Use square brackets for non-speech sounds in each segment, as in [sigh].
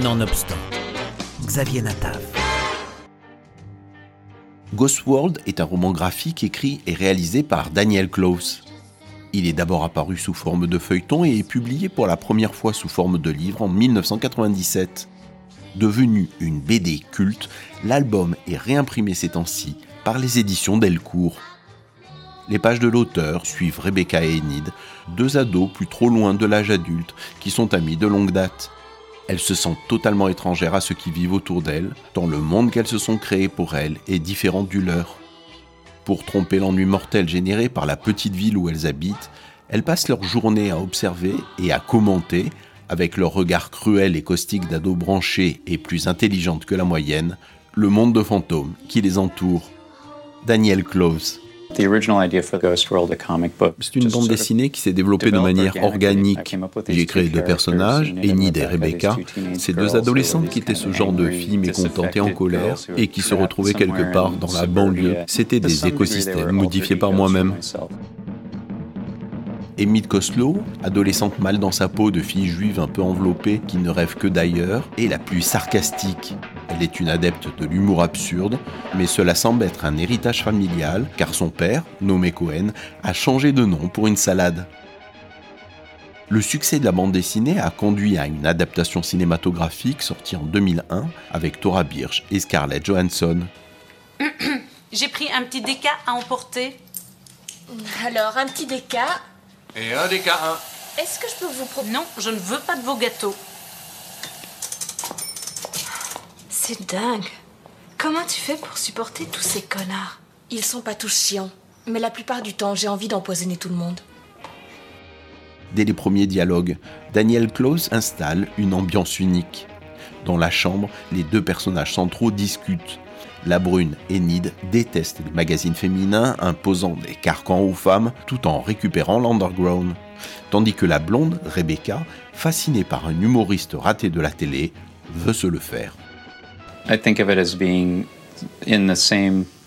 Nonobstant, Xavier Natav. Ghost World est un roman graphique écrit et réalisé par Daniel Close. Il est d'abord apparu sous forme de feuilleton et est publié pour la première fois sous forme de livre en 1997. Devenu une BD culte, l'album est réimprimé ces temps-ci par les éditions Delcourt. Les pages de l'auteur suivent Rebecca et Enid, deux ados plus trop loin de l'âge adulte qui sont amis de longue date. Elles se sentent totalement étrangères à ceux qui vivent autour d'elles, tant le monde qu'elles se sont créé pour elles est différent du leur. Pour tromper l'ennui mortel généré par la petite ville où elles habitent, elles passent leur journée à observer et à commenter, avec leur regard cruel et caustique d'ados branchés et plus intelligentes que la moyenne, le monde de fantômes qui les entoure. Daniel Close. C'est une bande dessinée qui s'est développée de manière organique. J'ai créé deux personnages, Enid et Rebecca, ces deux adolescentes qui étaient ce genre de filles mécontentes et en colère et qui se retrouvaient quelque part dans la banlieue. C'était des écosystèmes modifiés par moi-même. Emile Koslow, adolescente mal dans sa peau de fille juive un peu enveloppée qui ne rêve que d'ailleurs, est la plus sarcastique. Elle est une adepte de l'humour absurde, mais cela semble être un héritage familial car son père, nommé Cohen, a changé de nom pour une salade. Le succès de la bande dessinée a conduit à une adaptation cinématographique sortie en 2001 avec Tora Birch et Scarlett Johansson. [coughs] J'ai pris un petit déca à emporter. Alors, un petit déca et un des cas Est-ce que je peux vous proposer Non, je ne veux pas de vos gâteaux. C'est dingue. Comment tu fais pour supporter tous ces connards? Ils sont pas tous chiants, mais la plupart du temps, j'ai envie d'empoisonner tout le monde. Dès les premiers dialogues, Daniel Close installe une ambiance unique. Dans la chambre, les deux personnages centraux discutent, la brune Enid déteste les magazines féminins imposant des carcans aux femmes tout en récupérant l'underground. Tandis que la blonde Rebecca, fascinée par un humoriste raté de la télé, veut se le faire.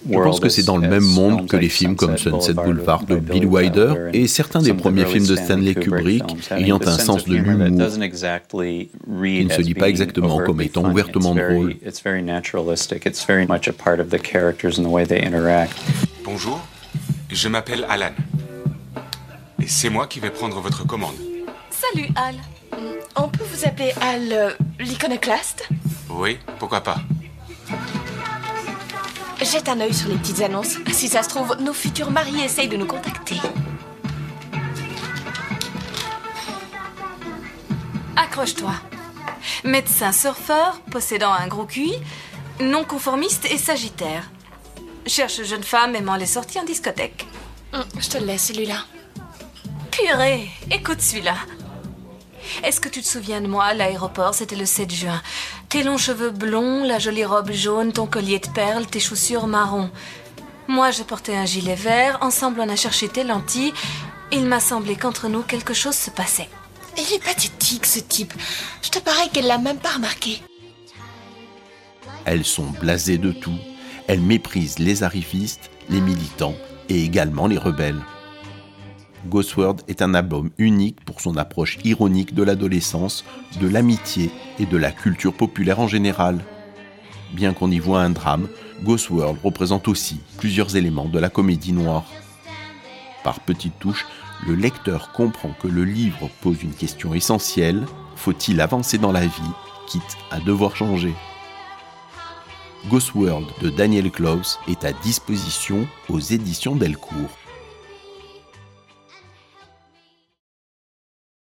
Je pense que c'est dans le même monde que les films comme Sunset Boulevard de Bill Wilder et certains des premiers films de Stanley Kubrick ayant un sens de l'humour qui ne se dit pas exactement comme étant ouvertement drôle. Bonjour, je m'appelle Alan. Et c'est moi qui vais prendre votre commande. Salut Al. On peut vous appeler Al euh, l'iconoclaste? Oui, pourquoi pas? Jette un œil sur les petites annonces. Si ça se trouve, nos futurs mariés essayent de nous contacter. Accroche-toi. Médecin surfeur, possédant un gros QI, non conformiste et sagittaire. Cherche jeune femme aimant les sorties en discothèque. Hum, je te le laisse, celui-là. Purée, écoute celui-là. Est-ce que tu te souviens de moi à l'aéroport? C'était le 7 juin. Tes longs cheveux blonds, la jolie robe jaune, ton collier de perles, tes chaussures marron. Moi, je portais un gilet vert. Ensemble, on a cherché tes lentilles. Il m'a semblé qu'entre nous, quelque chose se passait. Il est pathétique, ce type. Je te parie qu'elle l'a même pas remarqué. Elles sont blasées de tout. Elles méprisent les arrivistes, les militants et également les rebelles. Ghostword est un album unique pour son approche ironique de l'adolescence, de l'amitié et de la culture populaire en général. Bien qu'on y voit un drame, Ghostworld représente aussi plusieurs éléments de la comédie noire. Par petites touches, le lecteur comprend que le livre pose une question essentielle faut-il avancer dans la vie, quitte à devoir changer? Ghostworld de Daniel Klaus est à disposition aux éditions Delcourt.